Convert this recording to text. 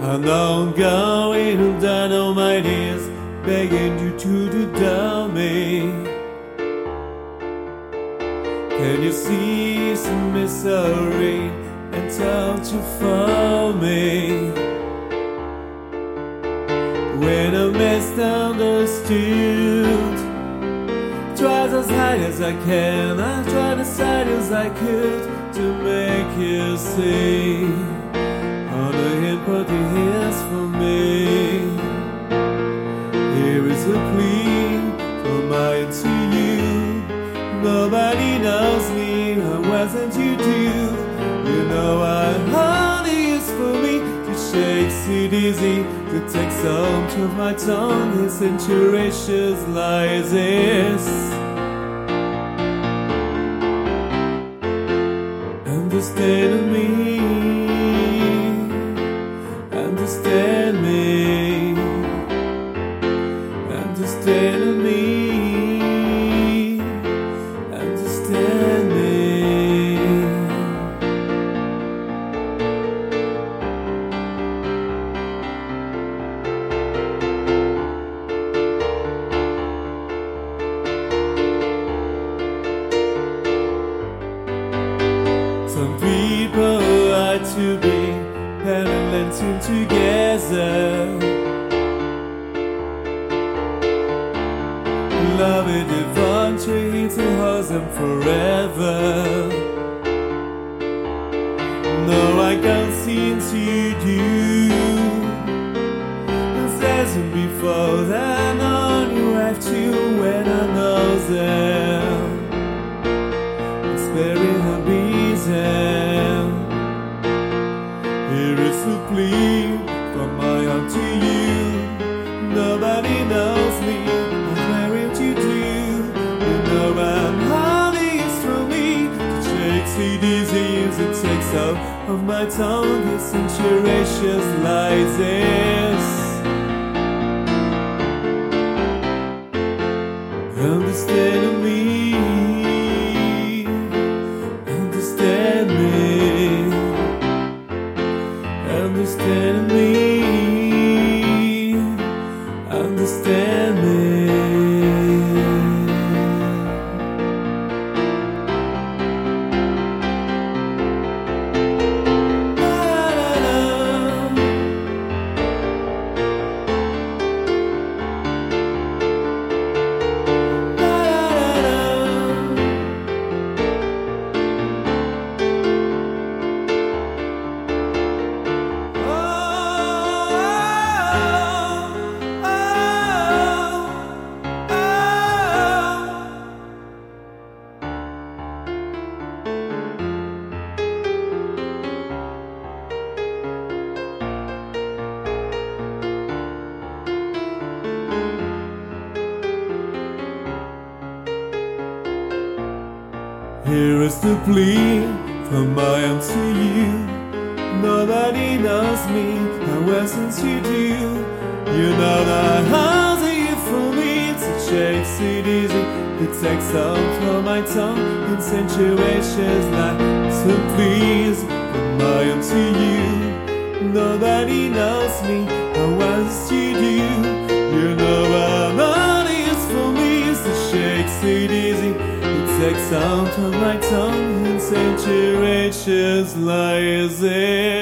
I'm not going down on my knees, begging you to do down me. Can you see some misery and time to follow me? When I misunderstood, tried as hard as I can, I tried as hard as I could to make you see. Hands for me. Here is a plea from mine to you. Nobody knows me, I wasn't you do. You know I honey is for me to shake it easy, to take some of my tongue, his interratious lies is. Understand me, understand me, understand me, parallel together. Love it eventually to hold them forever. No, I can't seem to do. As before that, on you have to when I know them. It's very is from my heart to you. Nobody knows me, I'm married to do. You know I'm honey is from me. To shake see disease, it takes out of my tongue. It's interratious lies. Yes. Here is the plea from my end to you. Nobody knows me, I wasn't you do. You know that how's it for me to chase it easy. It takes out from my tongue in situations like so please from my end to you. Nobody knows me, I was you do. Of my tongue in situations like this.